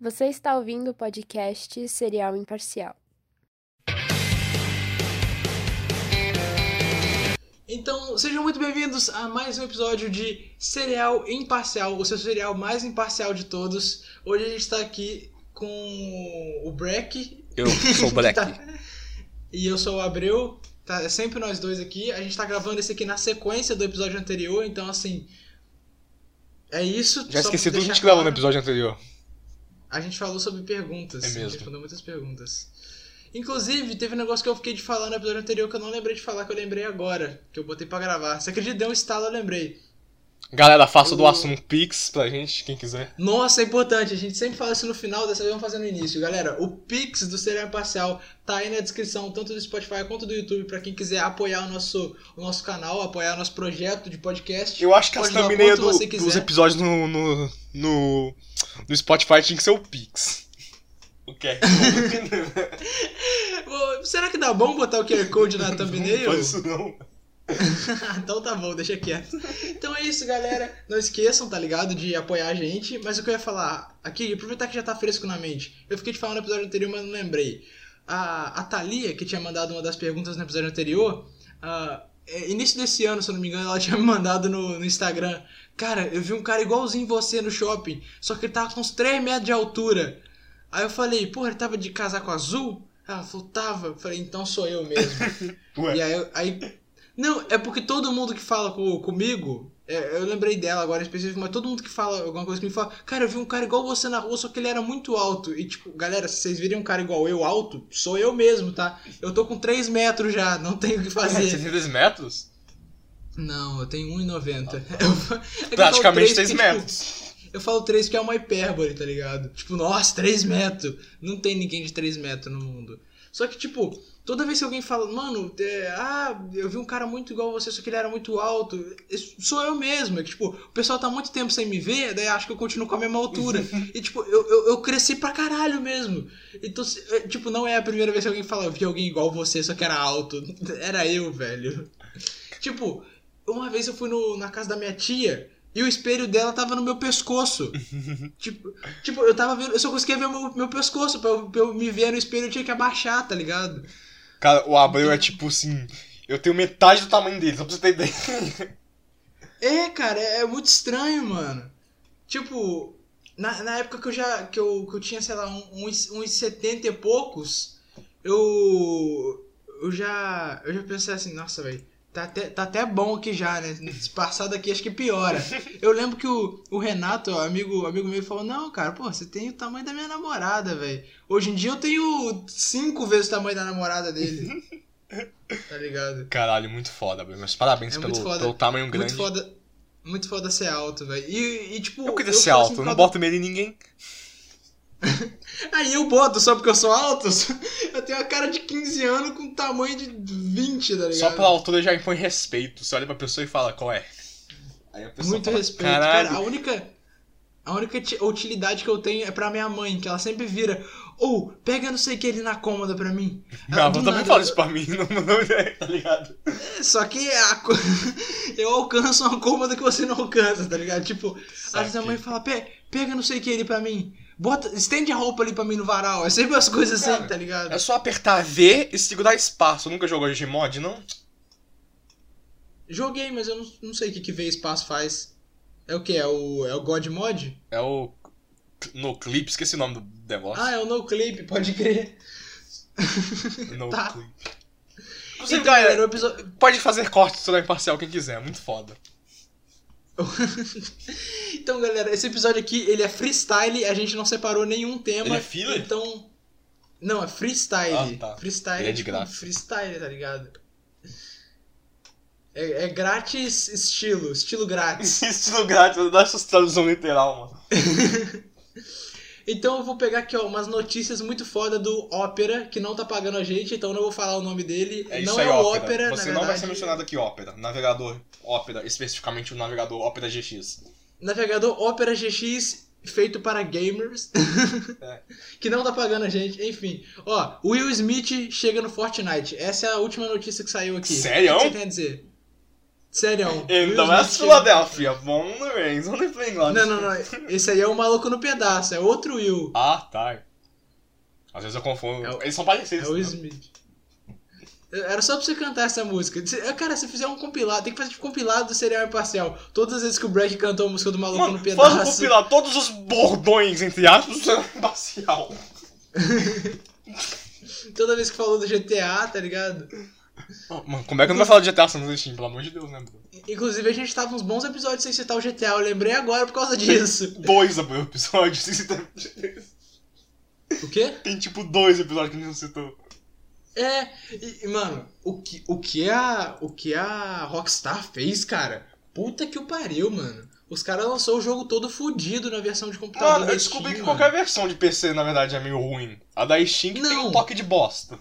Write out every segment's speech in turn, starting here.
Você está ouvindo o podcast Serial Imparcial. Então, sejam muito bem-vindos a mais um episódio de Serial Imparcial, o seu serial mais imparcial de todos. Hoje a gente está aqui com o Breck. Eu sou o Black. Tá- E eu sou o Abreu. Tá, é sempre nós dois aqui. A gente tá gravando esse aqui na sequência do episódio anterior, então assim. É isso. Já esqueci tudo que a gente gravou no episódio anterior. A gente falou sobre perguntas. É mesmo. A gente respondeu muitas perguntas. Inclusive, teve um negócio que eu fiquei de falar no episódio anterior que eu não lembrei de falar, que eu lembrei agora. Que eu botei pra gravar. Você acredita? Deu um estalo, eu lembrei. Galera, faça do O- assunto Pix pra gente, quem quiser. Nossa, é importante. A gente sempre fala isso no final, dessa vez vamos fazer no início. Galera, o Pix do Serial Imparcial tá aí na descrição, tanto do Spotify quanto do YouTube, pra quem quiser apoiar o nosso, o nosso canal, apoiar o nosso projeto de podcast. Eu acho que a thumbnail do- dos episódios no, no, no, no Spotify tinha que ser o Pix. O que é? Ô, Será que dá bom botar o QR Code na thumbnail? Não faz isso não. então tá bom, deixa quieto. Então é isso, galera. Não esqueçam, tá ligado? De apoiar a gente. Mas o que eu ia falar aqui, aproveitar que já tá fresco na mente. Eu fiquei de falar no episódio anterior, mas não lembrei. A, a Thalia, que tinha mandado uma das perguntas no episódio anterior, ah, é, início desse ano, se eu não me engano, ela tinha me mandado no, no Instagram. Cara, eu vi um cara igualzinho você no shopping, só que ele tava com uns 3 metros de altura. Aí eu falei, porra, ele tava de casaco azul? Ela falou, tava. Eu falei, então sou eu mesmo. E aí, aí. Não, é porque todo mundo que fala co- comigo. é, eu lembrei dela agora em específico, mas todo mundo que fala alguma coisa me fala, cara, eu vi um cara igual você na rua, só que ele era muito alto. E tipo, galera, se vocês virem um cara igual eu alto, sou eu mesmo, tá? Eu tô com 3 metros já, não tenho o que Você fazer. tem 3 metros? Não, eu tenho 1,90. Eu- é que eu falo Praticamente três 3 porque, tipo, metros. eu falo 3 porque é uma hipérbole, tá ligado? Tipo, nossa, 3 metros. Não tem ninguém de 3 metros no mundo. Só que, tipo, toda vez que alguém fala, mano, é, ah, eu vi um cara muito igual você, só que ele era muito alto. Isso Sou eu mesmo. É que, tipo, o pessoal tá muito tempo sem me ver, daí acho que eu continuo com a mesma altura. e, tipo, eu, eu, eu cresci pra caralho mesmo. Então, é, tipo, não é a primeira vez que alguém fala, eu vi alguém igual você, só que era alto. Era eu, velho. Tipo, uma vez eu fui no, na casa da minha tia e o espelho dela tava no meu pescoço. tipo, tipo, eu tava vendo, eu só conseguia ver o meu, meu pescoço. Pra eu, pra eu me ver no espelho eu tinha que abaixar, tá ligado? Cara, o Abreu é tipo assim. Eu tenho metade do tamanho dele, só pra você ter ideia. É, cara, é, é muito estranho, mano. Tipo, na, na época que eu já. Que eu, que eu tinha, sei lá, um- uns, uns 70 e poucos, eu. Eu já. Eu já pensei assim, nossa, velho. Tá até, tá até bom aqui já, né? Se passar daqui, acho que piora. Eu lembro que o, o Renato, amigo, amigo meu, falou: Não, cara, pô, você tem o tamanho da minha namorada, velho. Hoje em dia eu tenho cinco vezes o tamanho da namorada dele. Tá ligado? Caralho, muito foda, Abreu. Mas parabéns É pelo, foda. pelo tamanho grande. Muito foda. Muito foda ser alto, velho. E, e, tipo. Eu queria eu ser alto, assim, eu não boto medo em ninguém. Aí eu boto só porque eu sou alto. Eu tenho a cara de 15 anos com tamanho de 20, tá ligado? Só pela altura já impõe respeito. Você olha pra pessoa e fala, qual é? Aí a pessoa Muito fala, respeito. Caralho. Cara, a única. A única ti- utilidade que eu tenho é pra minha mãe, que ela sempre vira. Ou, pega não sei o que ali na cômoda pra mim. Minha avó também fala isso pra mim, não, não ideia, tá ligado? Só que a eu alcanço uma cômoda que você não alcança, tá ligado? Tipo, às vezes a mãe fala, "Pe- pega não sei o que ali pra mim. Bota, estende a roupa ali pra mim no varal. É sempre as coisas assim, Cara, tá ligado? É só apertar V e segurar espaço. Nunca jogou Gmod, não? Joguei, mas eu não, não sei o que, que ver espaço faz. É o que? É o, é o God Mod? É o. No clipe, esqueci o nome do negócio. Ah, é o No Clip, pode crer. no tá. Inclusive, Então, galera, o episódio. pode fazer corte sobre a imparcial quem quiser, é muito foda. então, galera, esse episódio aqui, ele é freestyle, a gente não separou nenhum tema. Ele é filler? Então. Não, é freestyle. Ah, tá. Freestyle Ele é de tipo, graça. freestyle, tá ligado? É, é grátis estilo, estilo grátis. Estilo grátis, eu dou essa tradução literal, mano. Então eu vou pegar aqui, ó, umas notícias muito foda do Opera, que não tá pagando a gente, então eu não vou falar o nome dele. É não aí, é o. Opera, Você não vai ser mencionado aqui, Opera. Navegador Opera, especificamente o navegador Opera GX. Navegador Opera GX feito para gamers. É. que não tá pagando a gente. Enfim. Ó, Will Smith chega no Fortnite. Essa é a última notícia que saiu aqui. Sério? O que você tem a dizer? Sério. Não é. Born and raised, only playing loud. Não, não, não. Esse aí é o maluco no pedaço, é outro Will. Ah, tá. Às vezes eu confundo. É o- Eles são parecidos. É o né? Smith. Era só pra você cantar essa música. Se- Cara, se fizer um compilado, tem que fazer tipo, compilado do serial imparcial. Todas as vezes que o Breck cantou a música do maluco Mano, no faz um pedaço. compilar todos os bordões, entre aspas, do seu imparcial. Toda vez que falou do GTA, tá ligado? Mano, como é que não vai falar de GTA San Andreas? Pelo amor de Deus, né, bro? Inclusive, a gente tava uns bons episódios sem citar o GTA. Eu lembrei agora por causa disso. Dois episódios. sem citar- O quê? Tem tipo dois episódios que a gente não citou. É, e, mano, o que, o, que a, o que a Rockstar fez, cara? Puta que o pariu, mano. Os caras lançou o jogo todo fudido na versão de computador. Mano, eu descobri Steam, que qualquer versão de PC, na verdade, é meio ruim. A da Steam que tem Não. um toque de bosta.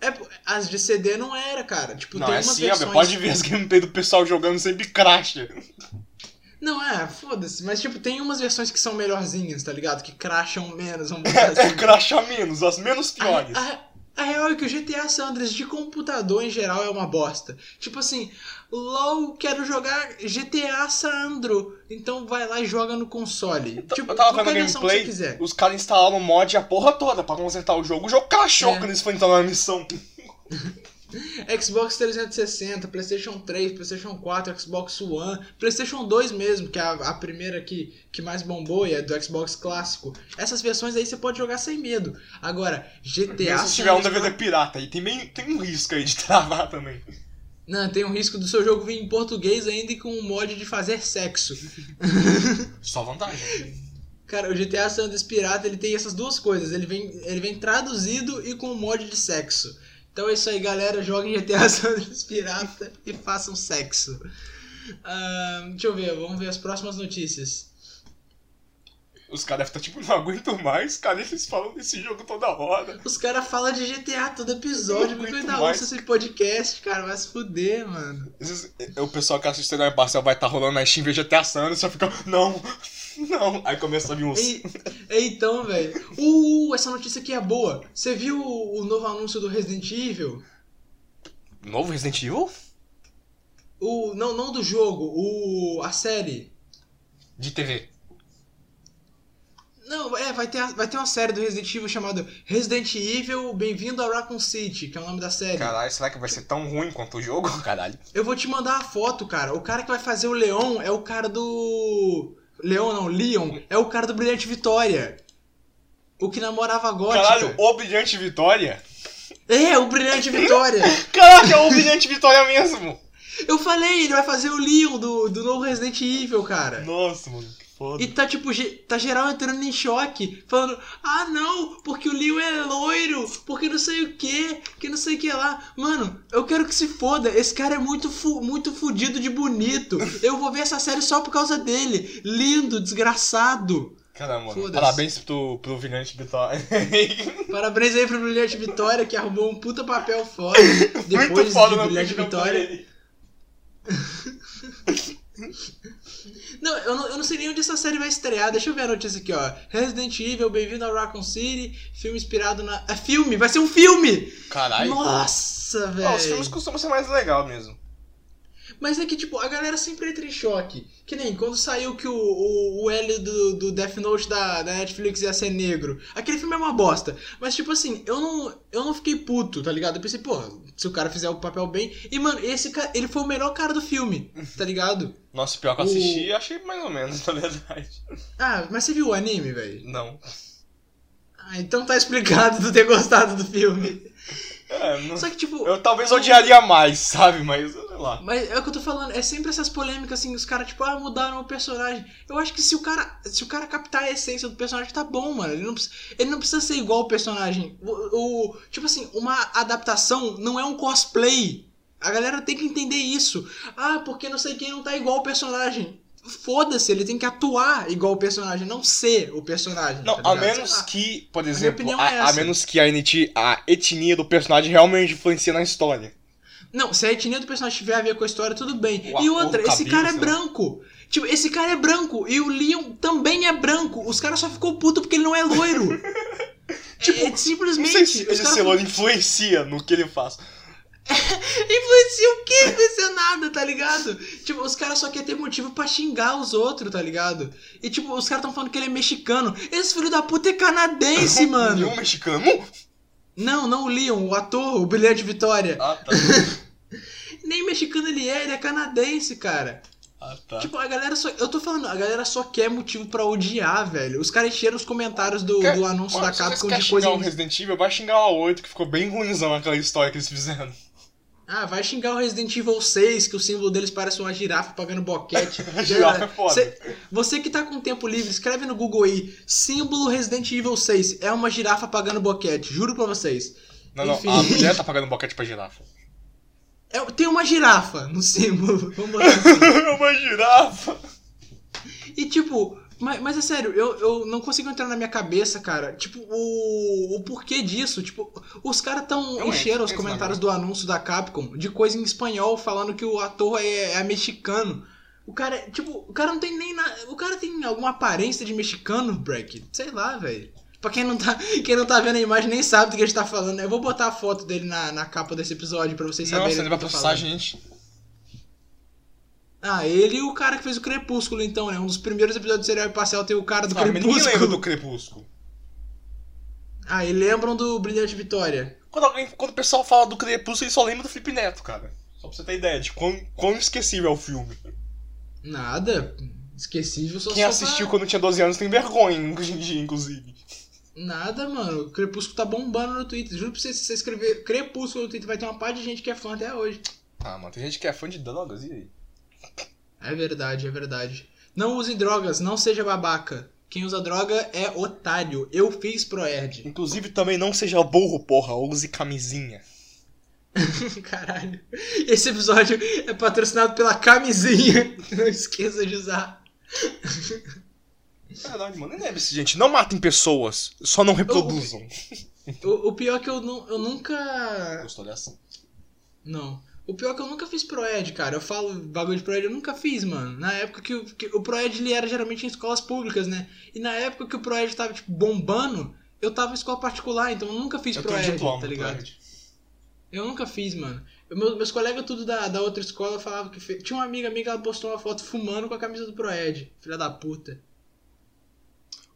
É, as de CD não era, cara. Tipo, não, tem é umas sim, versões... pode ver as gameplay do pessoal jogando sempre cracha. Não, é, foda-se. Mas, tipo, tem umas versões que são melhorzinhas, tá ligado? Que crasham menos, vamos botar É assim. cracha menos, as menos piores. A, a- a real é que o GTA San Andreas de computador em geral é uma bosta. Tipo assim, LOL, quero jogar GTA Sandro. Então vai lá e joga no console. Tipo, eu tava qualquer vendo versão que você gameplay, quiser. os caras instalaram o mod a porra toda pra consertar o jogo. O jogo crashou É. quando eles foram entrar na missão. Xbox 360, PlayStation 3, PlayStation 4, Xbox One, PlayStation 2 mesmo, que é a, a primeira que, que mais bombou e é do Xbox clássico. Essas versões aí você pode jogar sem medo. Agora, GTA San se tiver um DVD pirata aí, tem, bem, tem um risco aí de travar também. Não, tem um risco do seu jogo vir em português ainda e com um mod de fazer sexo. Só vantagem. Cara, o GTA San Andreas Pirata, ele tem essas duas coisas. Ele vem, ele vem traduzido e com um mod de sexo. Então é isso aí, galera. Joguem GTA San Andreas Pirata e façam sexo. Ah, deixa eu ver, vamos ver as próximas notícias. Os caras devem estar tipo, não aguento mais, cara, eles falam desse jogo toda hora. Os caras falam de GTA todo episódio. Não Muito aguento mais. esse podcast, cara. Vai se fuder, mano. Esses- O pessoal que assiste na imparcial vai estar rolando na Steam, vê GTA San Andreas, só fica, não, não. Aí começa a vir uns... E, então, velho. Uh, essa notícia aqui é boa. Você viu o, o novo anúncio do Resident Evil? Novo Resident Evil? O, não, não do jogo, o, a série. De TV. Não, é, vai ter, a- vai ter uma série do Resident Evil chamada Resident Evil Bem-vindo a Raccoon City, que é o nome da série. Caralho, será que vai ser tão ruim quanto o jogo? Caralho. Eu vou te mandar a foto, cara. O cara que vai fazer o Leon é o cara do. Leon não, Leon. É o cara do Brilhante Vitória. O que namorava a gótica. Caralho, o Brilhante Vitória? É, o Brilhante Vitória. Caraca, é o Brilhante Vitória mesmo! Eu falei, ele vai fazer o Leon do, do novo Resident Evil, cara. Nossa, mano, foda. E tá tipo, tá geral entrando em choque, falando, ah não, porque o Leon é loiro, porque não sei o que, que não sei o que lá. Mano, eu quero que se foda, esse cara é muito, fu muito fudido de bonito. Eu vou ver essa série só por causa dele. Lindo, desgraçado. Caramba, mano. Parabéns pro, pro Brilhante Vitória. Parabéns aí pro Brilhante Vitória, que arrumou um puta papel foda. Depois Muito foda, de Brilhante Vitória. Não eu, não, eu não sei nem onde essa série vai estrear. Deixa eu ver a notícia aqui, ó. Resident Evil, bem-vindo a Raccoon City. Filme inspirado na. É filme! Vai ser um filme! Caralho. Nossa, Não, os velho. filmes costumam ser mais legal mesmo. Mas é que, tipo, a galera sempre entra em choque. Que nem quando saiu que o, o, o L do, do Death Note da, da Netflix ia ser negro. Aquele filme é uma bosta. Mas, tipo assim, eu não, eu não fiquei puto, tá ligado? Eu pensei, pô, se o cara fizer o papel bem. E, mano, esse cara, ele foi o melhor cara do filme, tá ligado? Nossa, pior que eu assisti e achei mais ou menos, na verdade. Ah, mas você viu o anime, velho? Não. Ah, então tá explicado tu ter gostado do filme. É, não... Só que, tipo. Eu talvez odiaria mais, sabe? Mas, sei lá. Mas é o que eu tô falando, é sempre essas polêmicas assim, os caras, tipo, ah, mudaram o personagem. Eu acho que se o cara. Se o cara captar a essência do personagem, tá bom, mano. Ele não, precisa- ele não precisa ser igual ao personagem. O, o- tipo assim, uma adaptação não é um cosplay. A galera tem que entender isso. Ah, porque não sei quem não tá igual ao personagem. Foda-se, ele tem que atuar igual o personagem, não ser o personagem. Não, tá a menos que, por minha exemplo, opinião é a, a menos que a, etni- a etnia do personagem realmente influencia na história. Não, se a etnia do personagem tiver a ver com a história, tudo bem. O- e outra, esse cabelo, cara é branco. Tipo, esse cara é branco. E o Leon também é branco. Os caras só ficou puto porque ele não é loiro. tipo, Não simplesmente. sei se esse caras- celular influencia no que ele faz. Influencia o quê? Influencia nada, tá ligado? Tipo, os caras só querem ter motivo pra xingar os outros, tá ligado? E tipo, os caras tão falando que ele é mexicano. Esse filho da puta é canadense, mano. Nenhum mexicano? Não, não o Leon, o ator, o Brilhante Vitória. Ah, tá. Nem mexicano ele é, ele é canadense, cara. Ah, tá. Tipo, a galera só. Eu tô falando, a galera só quer motivo pra odiar, velho. Os caras encheram os comentários do, Quer- do anúncio Olha, da se Capcom de xingar coisa. o Resident Evil, vai xingar o 8, que ficou bem ruimzão aquela história que eles fizeram. Ah, vai xingar o Resident Evil 6, que o símbolo deles parece uma girafa pagando boquete. Girafa é foda. Cê- você que tá com tempo livre, escreve no Google aí. Símbolo Resident Evil 6 é uma girafa pagando boquete, juro pra vocês. Não, não, Enfim. a mulher tá pagando boquete pra girafa. É- tem uma girafa no símbolo. Vamos botar assim. É uma girafa! E tipo, mas, mas é sério, eu, eu não consigo entrar na minha cabeça, cara. Tipo, o, o porquê disso. Tipo, os caras tão Eu encheram entro, os entro comentários do anúncio da Capcom de coisa em espanhol falando que o ator é, é mexicano. O cara, é- tipo, o cara não tem nem na, O cara tem alguma aparência de mexicano, Breck? Sei lá, velho. Pra quem não, tá, quem não tá vendo a imagem nem sabe do que a gente tá falando. né? Eu vou botar a foto dele na, na capa desse episódio pra vocês saberem. Nossa, ele vai processar a gente. Ah, ele e o cara que fez o Crepúsculo, então, né? Um dos primeiros episódios do serial imparcial tem o cara do Ah, mas ninguém Crepúsculo. lembra do Crepúsculo. Ah, e lembram do Brilhante Vitória. Quando, alguém, quando o pessoal fala do Crepúsculo, ele só lembra do Felipe Neto, cara. Só pra você ter ideia de quão, quão esquecível é o filme. Nada. Esquecível só Quem assistiu pra- quando tinha 12 anos tem vergonha, hoje em dia, inclusive. Nada, mano. O Crepúsculo tá bombando no Twitter. Juro pra você, se você escrever Crepúsculo no Twitter, vai ter uma parte de gente que é fã até hoje. Ah, mano, tem gente que é fã de drogas, e aí? É verdade, é verdade. Não usem drogas, não seja babaca. Quem usa droga é otário. Eu fiz Proerd. Inclusive também não seja burro, porra, use camisinha. Caralho. Esse episódio é patrocinado pela camisinha. Não esqueça de usar. Verdade, mano. Nem lembre-se, gente. Não matem pessoas, só não reproduzam. O, o pior é que eu, eu nunca. Gostou dessa? Não. O pior é que eu nunca fiz Proed, cara. Eu falo bagulho de Proed, eu nunca fiz, mano. Na época que, o- que o Proed ele era geralmente em escolas públicas, né? E na época que o Proed tava, tipo, bombando, eu tava em escola particular, então eu nunca fiz Eu Proed, diploma, tá ligado? Eu nunca fiz, mano. Eu- meu- meus colegas tudo da, da outra escola falavam que fez. Tinha uma amiga minha que ela postou uma foto fumando com a camisa do Proed. Filha da puta.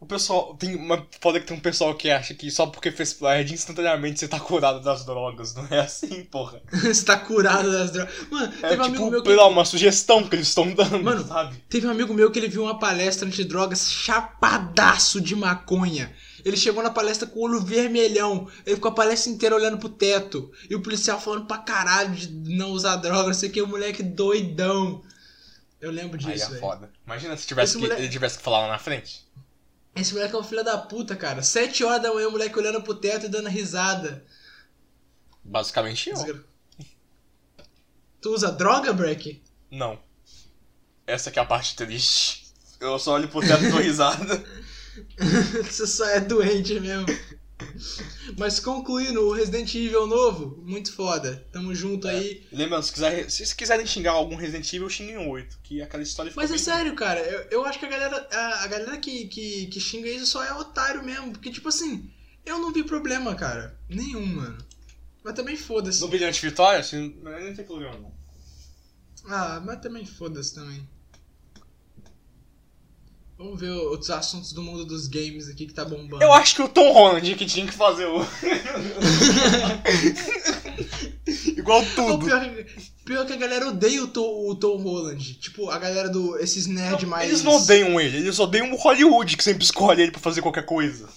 O pessoal. Tem uma foda que tem um pessoal que acha que só porque fez Proerd instantaneamente você tá curado das drogas. Não é assim, porra. Você tá curado das drogas. Mano, É teve um amigo tipo, meu que. lá, uma sugestão que eles estão dando, Mano, sabe? Teve um amigo meu que ele viu uma palestra antidrogas chapadaço de maconha. Ele chegou na palestra com o olho vermelhão. Ele ficou a palestra inteira olhando pro teto. E o policial falando pra caralho de não usar droga, não sei o que. O moleque doidão. Eu lembro Aí disso, é velho. foda. Imagina se tivesse Esse que, moleque- ele tivesse que falar lá na frente. Esse moleque é um filho da puta, cara. Sete horas da manhã o moleque olhando pro teto e dando risada. Basicamente eu. Desgra- Tu usa droga, Breck? Não. Essa que é a parte triste. Eu só olho pro teto e dou risada. Você só é doente mesmo. Mas concluindo, o Resident Evil novo, muito foda. Tamo junto aí. Lembrando, se, quiser, se vocês quiserem xingar algum Resident Evil, xinguem o 8. Que aquela história Mas é bem- sério, cara, eu, eu acho que a galera, a, a galera que, que, que xinga isso só é otário mesmo. Porque, tipo assim, eu não vi problema, cara. Nenhum, mano. Mas também foda-se. No Brilhante Vitória, assim, não tem problema não. Ah, mas também foda-se também. Vamos ver outros assuntos do mundo dos games aqui que tá bombando. Eu acho que o Tom Holland que tinha que fazer o. Igual O tudo. pior, que- pior que a galera odeia o Tom, o Tom Holland. Tipo, a galera do. Esses nerd mais. Eles não odeiam ele, eles odeiam o Hollywood que sempre escolhe ele pra fazer qualquer coisa.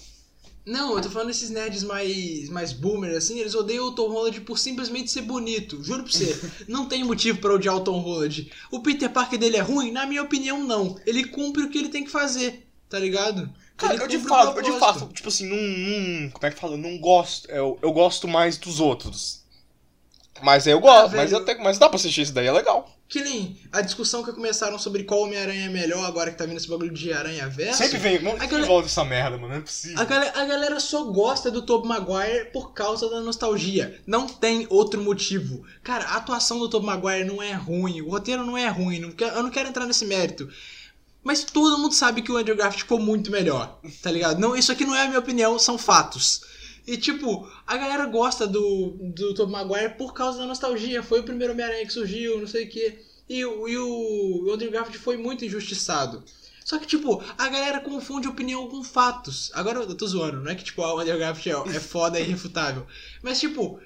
Não, eu tô falando esses nerds mais, mais boomer, assim, eles odeiam o Tom Holland por simplesmente ser bonito. Juro pra você, não tem motivo pra odiar o Tom Holland. O Peter Parker dele é ruim? Na minha opinião, não. Ele cumpre o que ele tem que fazer, tá ligado? Cara, Ele eu de fato, eu de fato, tipo assim, não, não- Como é que fala? Não gosto. Eu, eu gosto mais dos outros. Mas aí eu gosto, Ah, mas, eu tenho, mas dá pra assistir isso daí, é legal. Que nem a discussão que começaram sobre qual Homem-Aranha é melhor, agora que tá vindo esse bagulho de Aranha Verso. Sempre vem, não galera- volta essa merda, mano, não é possível. A galera, a galera só gosta do Tobey Maguire por causa da nostalgia. Não tem outro motivo. Cara, a atuação do Tobey Maguire não é ruim. O roteiro não é ruim. Não quero- eu não quero entrar nesse mérito. Mas todo mundo sabe que o Andrew Garfield ficou muito melhor. Tá ligado? Não, isso aqui não é a minha opinião, são fatos. E, tipo, a galera gosta do, do Tobey Maguire por causa da nostalgia. Foi o primeiro Homem-Aranha que surgiu, não sei o quê. E, o- e o Andrew Garfield foi muito injustiçado. Só que, tipo, a galera confunde opinião com fatos. Agora eu tô zoando, não é que, tipo, o Andrew Garfield é, é foda e irrefutável. Mas, tipo,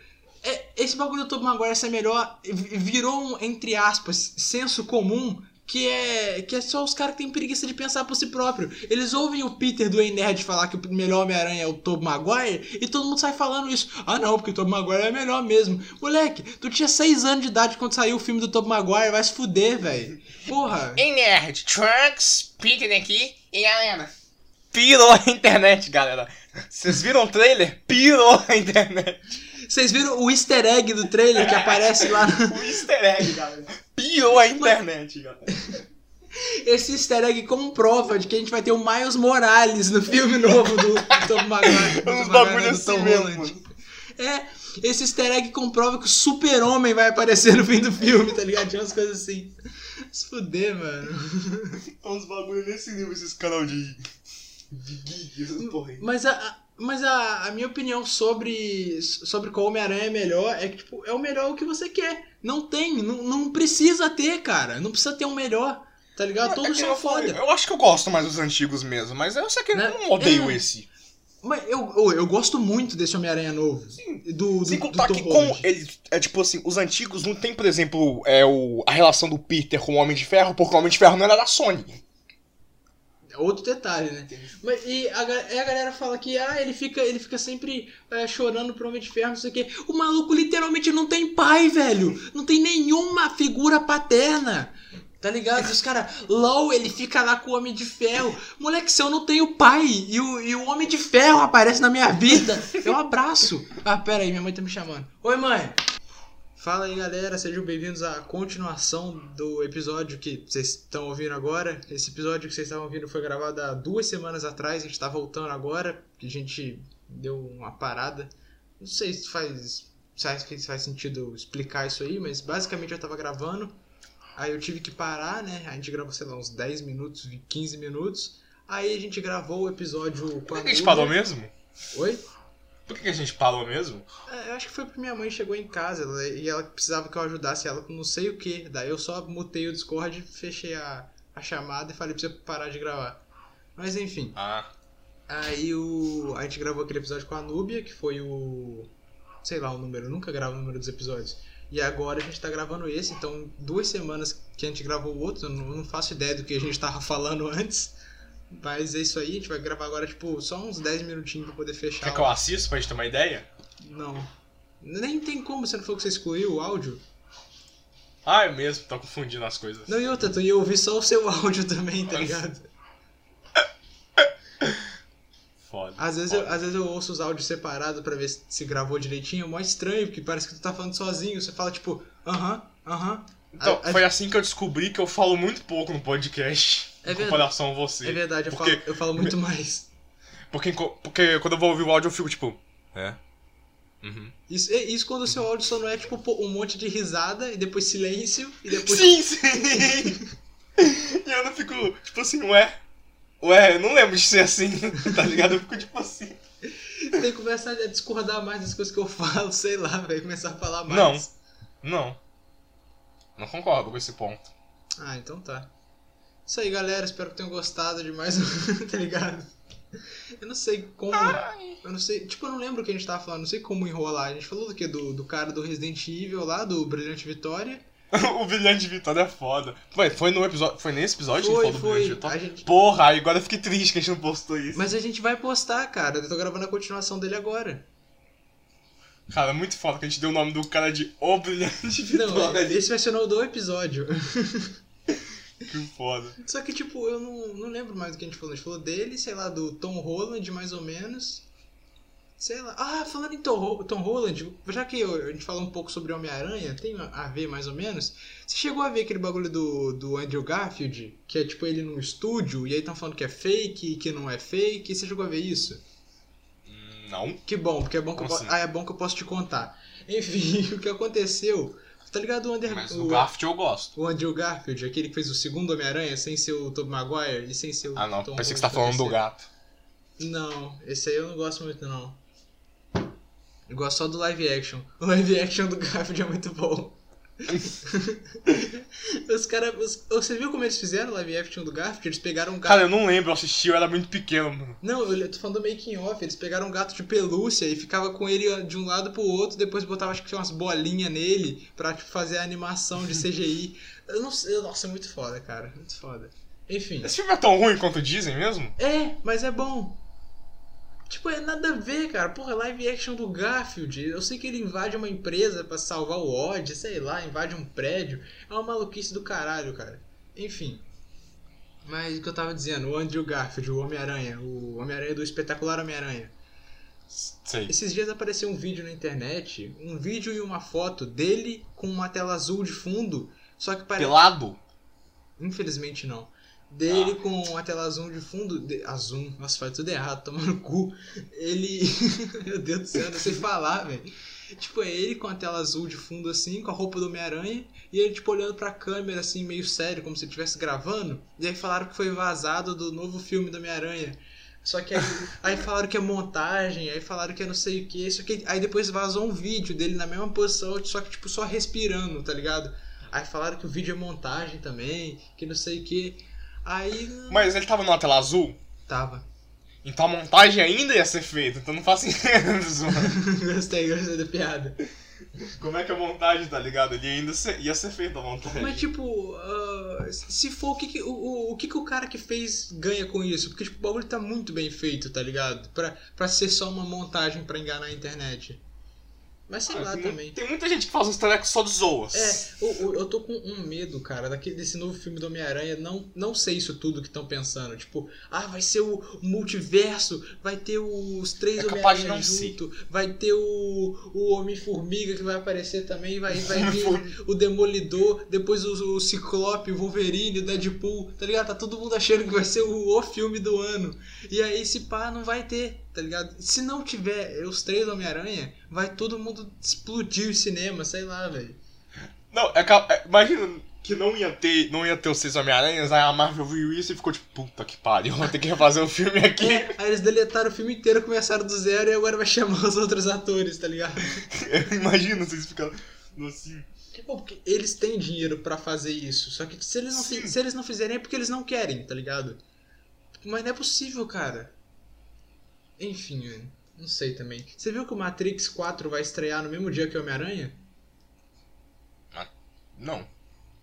é- esse bagulho do Tobey Maguire ser melhor vi- virou um, entre aspas, senso comum que é, que é só os caras que têm preguiça de pensar por si próprio. Eles ouvem o Peter do Ei Nerd falar que o melhor Homem-Aranha é o Tobey Maguire e todo mundo sai falando isso. Ah não, porque o Tobey Maguire é melhor mesmo. Moleque, tu tinha 6 anos de idade quando saiu o filme do Tobey Maguire, vai se fuder, velho. Porra. Ei, nerd, Trunks, Peter aqui e galera. Pirou a internet, galera. Vocês viram o trailer? Pirou a internet. Vocês viram o easter egg do trailer que aparece lá no... O easter egg, galera. Pirou a internet, galera. Esse easter egg comprova de que a gente vai ter o Miles Morales no filme novo do, Tom Maguire. Uns Tom bagulho Maguire, do assim Tom mesmo, Holland. mano. É, esse easter egg comprova que o super-homem vai aparecer no fim do filme, tá ligado? Tinha umas coisas assim. Se fuder, mano. Uns bagulho nesse nível, esses canal de. de geek, essas porra aí. Mas a, a- mas a, a minha opinião sobre, sobre qual Homem-Aranha é melhor é que, tipo, é o melhor o que você quer. Não tem, não, não precisa ter, cara. Não precisa ter um melhor, tá ligado? É Todos que são eu foda. Eu acho que eu gosto mais dos antigos mesmo, mas eu sei que eu Né? não odeio É. esse. Mas eu, eu, eu gosto muito desse Homem-Aranha novo. Do, do, Sem do contar Tom que Holland. com ele, é tipo assim, os antigos não tem, por exemplo, é, o, a relação do Peter com o Homem de Ferro, porque o Homem de Ferro não era da Sony. É outro detalhe, né? Mas, e a, a galera fala que ah, ele fica, ele fica sempre é, chorando pro Homem de Ferro, não sei o quê. O maluco literalmente não tem pai, velho. Não tem nenhuma figura paterna. Tá ligado? Os caras, LOL, ele fica lá com o Homem de Ferro. Moleque, se eu não tenho pai e o, e o Homem de Ferro aparece na minha vida, eu abraço. Ah, pera aí, minha mãe tá me chamando. Oi, mãe. Fala aí, galera, sejam bem-vindos à continuação do episódio que vocês estão ouvindo agora. Esse episódio que vocês estavam ouvindo foi gravado há duas semanas atrás, a gente tá voltando agora, que a gente deu uma parada. Não sei se faz, se faz, se faz sentido explicar isso aí, mas basicamente eu tava gravando, aí eu tive que parar, né? A gente gravou, sei lá, uns 10 minutos, 15 minutos. Aí a gente gravou o episódio com Por que a gente parou mesmo? Oi? Por que a gente parou mesmo? Eu acho que foi porque minha mãe chegou em casa ela- e ela precisava que eu ajudasse ela com não sei o que. Daí eu só mutei o Discord, fechei a, a chamada e falei pra você parar de gravar. Mas enfim, Ah, aí o, a gente gravou aquele episódio com a Núbia, que foi o. sei lá o número, eu nunca gravo o número dos episódios. E agora a gente tá gravando esse, então duas semanas que a gente gravou o outro, eu não, faço ideia do que a gente tava falando antes. Mas é isso aí, a gente vai gravar agora, tipo, só uns 10 minutinhos pra poder fechar. quer que eu assista pra gente ter uma ideia? Não. Nem tem como, você não falou que você excluiu o áudio? Ah, é mesmo, tô confundindo as coisas. Não, e outra, tu ia ouvir só o seu áudio também, tá ligado? Foda. Às vezes, eu, às vezes eu ouço os áudios separados pra ver se, se gravou direitinho, é mó estranho, porque parece que tu tá falando sozinho. Você fala tipo, aham, aham. Então, A- a- foi assim que eu descobri que eu falo muito pouco no podcast. É em verdade. comparação a você. É verdade, eu, Porque- falo, eu falo muito mais. Porque, porque quando eu vou ouvir o áudio eu fico tipo. É? Uhum. Isso, é- isso quando o seu áudio só não é tipo um monte de risada e depois silêncio e depois. Sim, sim! e eu não fico, tipo assim, ué. Ué, eu não lembro de ser assim, tá ligado? Eu fico tipo assim. Tem que começar a discordar mais das coisas que eu falo, sei lá, velho. Começar a falar mais. Não. Não. Não concordo com esse ponto. Ah, então tá. Isso aí, galera. Espero que tenham gostado de mais um, tá ligado? Eu não sei como. Eu não sei. Tipo, eu não lembro o que a gente tava falando. Não sei como enrolar. A gente falou do que? Do, do cara do Resident Evil lá, do Brilhante Vitória. o Brilhante Vitória é foda. Foi, foi no episódio. Foi nesse episódio Foi, que a gente falou do foi. Brilhante Vitória? Gente- Porra, agora eu fiquei triste que a gente não postou isso. Mas a gente vai postar, cara. Eu tô gravando a continuação dele agora. Cara, é muito foda que a gente deu o nome do cara de O Brilhante Não, Vitória. esse vai ser o nome do episódio. Que foda. Só que, tipo, eu não, não lembro mais do que a gente falou. A gente falou dele, sei lá, do Tom Holland, mais ou menos. Sei lá. Ah, falando em Tom, Tom Holland, já que eu- a gente falou um pouco sobre Homem-Aranha, tem a ver mais ou menos. Você chegou a ver aquele bagulho do, do Andrew Garfield? Que é tipo ele num estúdio, e aí estão falando que é fake, que não é fake. Você chegou a ver isso? Não. Que bom, porque é bom que eu Como assim? Ah, é bom que eu posso te contar. Enfim, o que aconteceu. Tá ligado o Andrew, Mas o, o Garfield eu gosto. o Andrew Garfield, aquele que fez o segundo Homem-Aranha, sem ser o Tobey Maguire e sem ser o Ah, não. Tom Pensei que você tá falando do gato. Não, esse aí eu não gosto muito não. Eu gosto só do live action. O live action do Garfield é muito bom. os caras. Você viu como eles fizeram o live action do Garfield? Eles pegaram um gato. Cara, eu não lembro, eu assisti, eu era muito pequeno, mano. Não, eu tô falando do making off. Eles pegaram um gato de pelúcia e ficava com ele de um lado pro outro, depois botava acho que umas bolinhas nele pra tipo, fazer a animação de CGI. eu não sei. Nossa, é muito foda, cara. Muito foda. Enfim. Esse filme é tão ruim quanto dizem mesmo? É, mas é bom. Tipo, é nada a ver, cara. Porra, live action do Garfield. Eu sei que ele invade uma empresa para salvar o Odd, sei lá, invade um prédio. É uma maluquice do caralho, cara. Enfim. Mas o que eu tava dizendo, o Andrew Garfield, o Homem-Aranha, o Homem-Aranha do espetacular Homem-Aranha. Sei. Esses dias apareceu um vídeo na internet, um vídeo e uma foto dele com uma tela azul de fundo, só que parece. Pelado? Infelizmente não dele ah. com a tela azul de fundo. De, azul, nossa, faz tudo errado, toma no cu. Ele. Meu Deus do céu, não sei falar, velho. Tipo, é ele com a tela azul de fundo assim, com a roupa do Homem-Aranha, e ele, tipo, olhando pra câmera assim, meio sério, como se estivesse gravando. E aí falaram que foi vazado do novo filme do Homem-Aranha. Só que aí, aí, falaram que é montagem, aí falaram que é não sei o que, só que aí depois vazou um vídeo dele na mesma posição, só que tipo só respirando, tá ligado? Aí falaram que o vídeo é montagem também, que não sei o que. Aí. Mas ele tava numa tela azul? Tava. Então a montagem ainda ia ser feita, então não faz sentido. gostei, gostei da piada. Como é que a montagem, tá ligado? Ele ainda ia ser feita a montagem. Mas tipo, uh, se for, o que, que o, o, o, que, que o cara que fez ganha com isso? Porque tipo, o bagulho tá muito bem feito, tá ligado? Pra, pra ser só uma montagem pra enganar a internet. Mas sei ah, lá tem, também. Tem muita gente que faz uns telecos só de zoas. É, eu, eu tô com um medo, cara, daquele, desse novo filme do Homem-Aranha. Não, não sei isso tudo que estão pensando. Tipo, ah, vai ser o multiverso, vai ter os três é Homem-Aranha junto, vai ter o, o Homem-Formiga que vai aparecer também, vai, vai vir o Demolidor, depois o, o Ciclope, o Wolverine, o Deadpool, tá ligado? Tá todo mundo achando que vai ser o, o filme do ano. E aí, esse pá, não vai ter tá ligado? Se não tiver os três Homem-Aranha, vai todo mundo explodir o cinema, sei lá, velho. Não, é, é, imagina que não ia ter, não ia ter os seis Homem-Aranhas, aí a Marvel viu isso e ficou tipo, puta que pariu, vou ter que refazer o um filme aqui. É, aí eles deletaram o filme inteiro, começaram do zero e agora vai chamar os outros atores, tá ligado? Imagina vocês ficando assim. Pô, porque eles têm dinheiro para fazer isso. Só que se eles, não, se eles não fizerem é porque eles não querem, tá ligado? Mas não é possível, cara. Enfim, não sei também. Você viu que o Matrix 4 vai estrear no mesmo dia que o Homem-Aranha? Ah, não.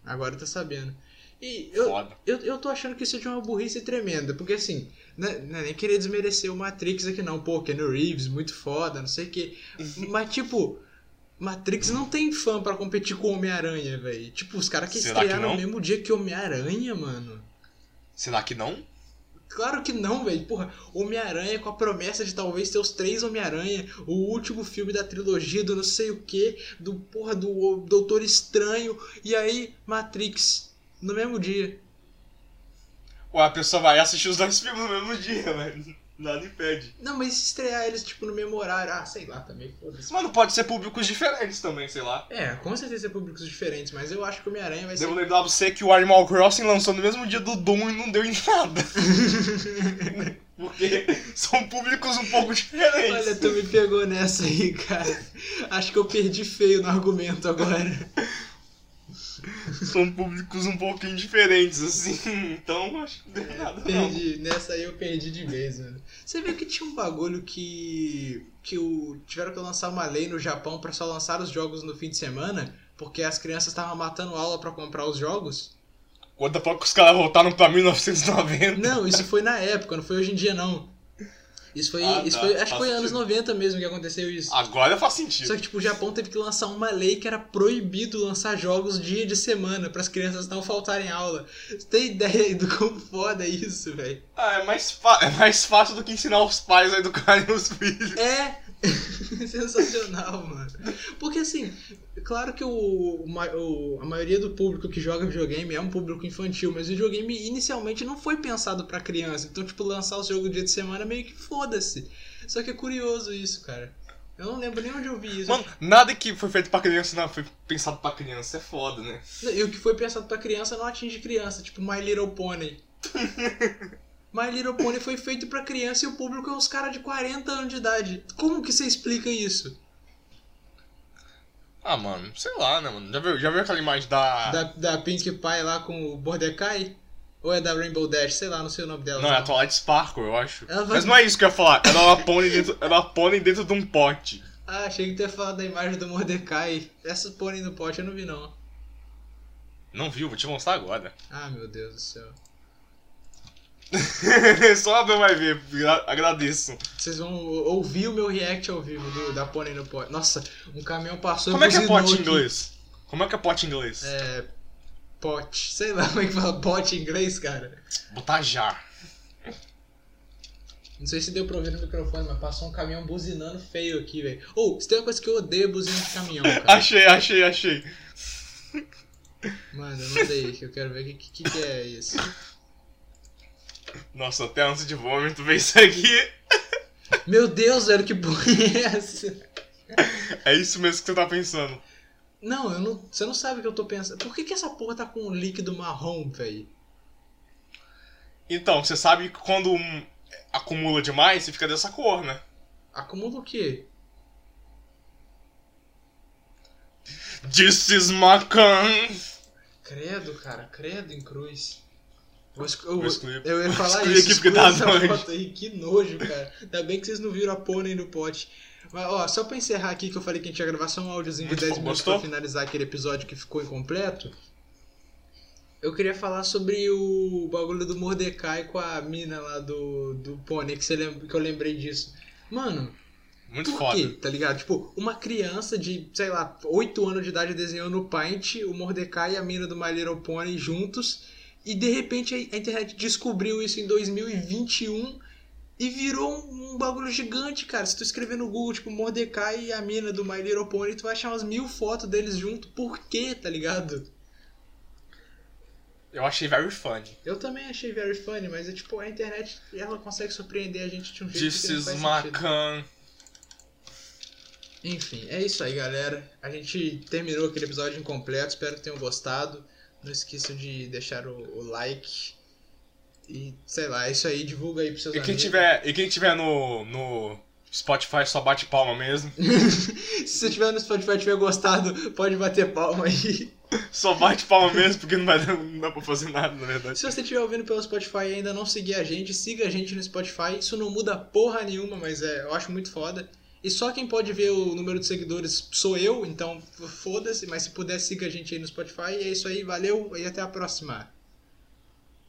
Agora tá sabendo. E eu, eu, eu tô achando que isso é de uma burrice tremenda, porque assim, não é, não é nem querer desmerecer o Matrix aqui não, pô, Keanu Reeves, muito foda, não sei o que. Mas tipo, Matrix não tem fã para competir com o Homem-Aranha, velho. Tipo, os caras que estrearam no mesmo dia que Homem-Aranha, mano. Será que não? Claro que não, velho. Porra, Homem-Aranha com a promessa de talvez ter os três Homem-Aranha, o último filme da trilogia do não sei o que, do porra do Doutor Estranho, e aí Matrix no mesmo dia. Ué, a pessoa vai assistir os dois filmes no mesmo dia, velho. Nada impede. Não, mas se estrear eles, tipo, no mesmo horário, ah, sei lá também, foda-se. Mano, pode ser públicos diferentes também, sei lá. É, com certeza ser públicos diferentes, mas eu acho que o Homem-Aranha vai Devo ser. lembrar pra você que o Animal Crossing lançou no mesmo dia do Doom e não deu em nada. Porque são públicos um pouco diferentes. Olha, tu me pegou nessa aí, cara. Acho que eu perdi feio no argumento agora. São públicos um pouquinho diferentes, assim. Então acho que não deu nada. Perdi. Não. Nessa aí eu perdi de vez, mano. Você viu que tinha um bagulho que. que o, tiveram que lançar uma lei no Japão para só lançar os jogos no fim de semana? Porque as crianças estavam matando aula para comprar os jogos? Quanto pouco os caras voltaram pra 1990? Não, isso foi na época, não foi hoje em dia não. Isso foi, ah, isso tá. foi acho que foi sentido. anos 90 mesmo que aconteceu isso. Agora faz sentido. Só que tipo, o Japão teve que lançar uma lei que era proibido lançar jogos dia de semana para as crianças não faltarem aula. Você tem ideia do como foda é isso, velho? Ah, é mais, é mais fácil do que ensinar os pais a educarem os filhos. É, Sensacional, mano. Porque assim, claro que o, o, a maioria do público que joga videogame é um público infantil, mas o videogame inicialmente não foi pensado para criança. Então, tipo, lançar o jogo dia de semana meio que foda-se. Só que é curioso isso, cara. Eu não lembro nem onde eu vi isso. Mano, nada que foi feito pra criança não foi pensado pra criança. É foda, né? E o que foi pensado pra criança não atinge criança, tipo My Little Pony. My Little Pony foi feito para criança e o público é uns caras de 40 anos de idade. Como que você explica isso? Ah, mano, sei lá, né, mano? Já viu, já viu aquela imagem da. Da, da Pink Pie lá com o Mordecai? Ou é da Rainbow Dash? Sei lá, não sei o nome dela. Não, é a Twilight Sparkle, eu acho. Ela vai- Mas não é isso que eu ia falar. Era uma pônei dentro, era uma pônei dentro de um pote. Ah, achei que tu ia falar da imagem do Mordecai. Essa pônei no pote eu não vi não. Não viu? Vou te mostrar agora. Ah, meu Deus do céu. Só Abel vai ver. Agra- Agradeço. Vocês vão ouvir o meu react ao vivo do- da pônei no pote. Nossa, um caminhão passou Como é que é pote em inglês? Como é que é pote em inglês? É. Pote. Sei lá como é que fala pote em inglês, cara. Botar jar. Não sei se deu pra ouvir no microfone, mas passou um caminhão buzinando feio aqui, velho. Ou, se tem uma coisa que eu odeio é buzina de caminhão, cara. Achei, achei, achei. Mano, eu não dei, eu quero ver o que, que, que é isso. Nossa, até antes de vômito veio isso aqui. Meu Deus, velho, que porra é essa? É isso mesmo que você tá pensando. Não, eu não, você não sabe o que eu tô pensando. Por que, que essa porra tá com um líquido marrom, velho? Então, você sabe que quando um acumula demais, você fica dessa cor, né? Acumula o quê? This is my gun. Credo, cara, credo em cruz. Vou Vou excluir- eu ia falar excluir isso, aqui porque nojo. foto aí, que nojo, cara. Ainda bem que vocês não viram a pônei no pote. Mas, ó, só pra encerrar aqui que eu falei que a gente ia gravar só um áudiozinho de Muito 10 bom, minutos gostou? pra finalizar aquele episódio que ficou incompleto. Eu queria falar sobre o bagulho do Mordecai com a mina lá do, do pônei, que, você lembra, que eu lembrei disso. Mano, Muito por foda. quê? Tá ligado? Tipo, uma criança de, sei lá, 8 anos de idade desenhou no Paint o Mordecai e a mina do My Little Pony juntos. E de repente a internet descobriu isso em 2021 e virou um, um bagulho gigante, cara. Se tu escrever no Google, tipo, Mordecai e a mina do My Little Pony, tu vai achar umas mil fotos deles juntos. Por quê, tá ligado? Eu achei very funny. Eu também achei very funny, mas é tipo, a internet ela consegue surpreender a gente de um jeito This que não faz. Enfim, é isso aí, galera. A gente terminou aquele episódio incompleto. Espero que tenham gostado. Não esqueçam de deixar o, o like. E sei lá, isso aí. Divulga aí pros seus E quem amigos. tiver, e quem tiver no, no Spotify só bate palma mesmo. Se você tiver no Spotify e tiver gostado, pode bater palma aí. Só bate palma mesmo porque não, vai, não dá pra fazer nada, na verdade. Se você estiver ouvindo pelo Spotify e ainda não seguir a gente, siga a gente no Spotify. Isso não muda porra nenhuma, mas é, eu acho muito foda. E só quem pode ver o número de seguidores sou eu, então foda-se, mas se puder, siga a gente aí no Spotify. E é isso aí, valeu e até a próxima.